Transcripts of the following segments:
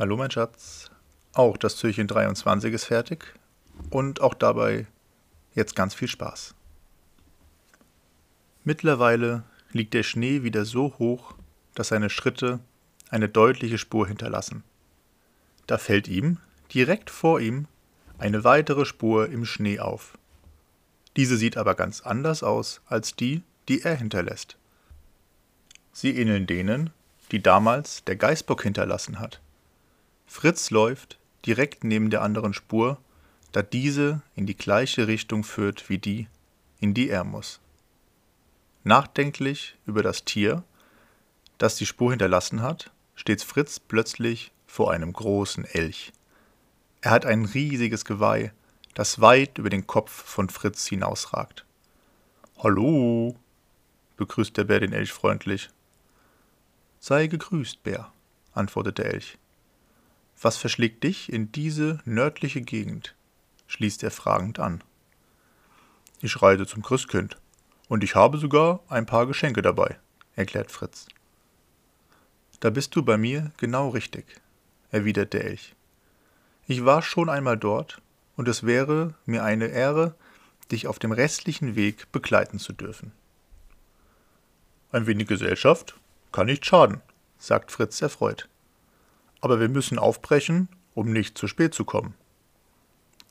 Hallo mein Schatz. Auch das Türchen 23 ist fertig und auch dabei jetzt ganz viel Spaß. Mittlerweile liegt der Schnee wieder so hoch, dass seine Schritte eine deutliche Spur hinterlassen. Da fällt ihm, direkt vor ihm, eine weitere Spur im Schnee auf. Diese sieht aber ganz anders aus als die, die er hinterlässt. Sie ähneln denen, die damals der Geißbock hinterlassen hat. Fritz läuft direkt neben der anderen Spur, da diese in die gleiche Richtung führt wie die, in die er muss. Nachdenklich über das Tier, das die Spur hinterlassen hat, steht Fritz plötzlich vor einem großen Elch. Er hat ein riesiges Geweih, das weit über den Kopf von Fritz hinausragt. Hallo, begrüßt der Bär den Elch freundlich. Sei gegrüßt, Bär, antwortet der Elch. Was verschlägt dich in diese nördliche Gegend? schließt er fragend an. Ich reite zum Christkind, und ich habe sogar ein paar Geschenke dabei, erklärt Fritz. Da bist du bei mir genau richtig, erwidert der Elch. Ich war schon einmal dort, und es wäre mir eine Ehre, dich auf dem restlichen Weg begleiten zu dürfen. Ein wenig Gesellschaft kann nicht schaden, sagt Fritz erfreut. Aber wir müssen aufbrechen, um nicht zu spät zu kommen.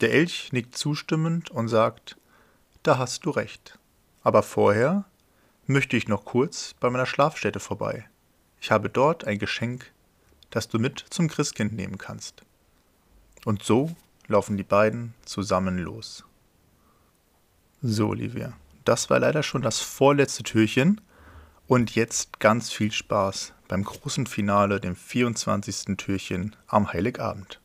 Der Elch nickt zustimmend und sagt, da hast du recht. Aber vorher möchte ich noch kurz bei meiner Schlafstätte vorbei. Ich habe dort ein Geschenk, das du mit zum Christkind nehmen kannst. Und so laufen die beiden zusammen los. So, Olivia, das war leider schon das vorletzte Türchen. Und jetzt ganz viel Spaß beim großen Finale, dem 24. Türchen am Heiligabend.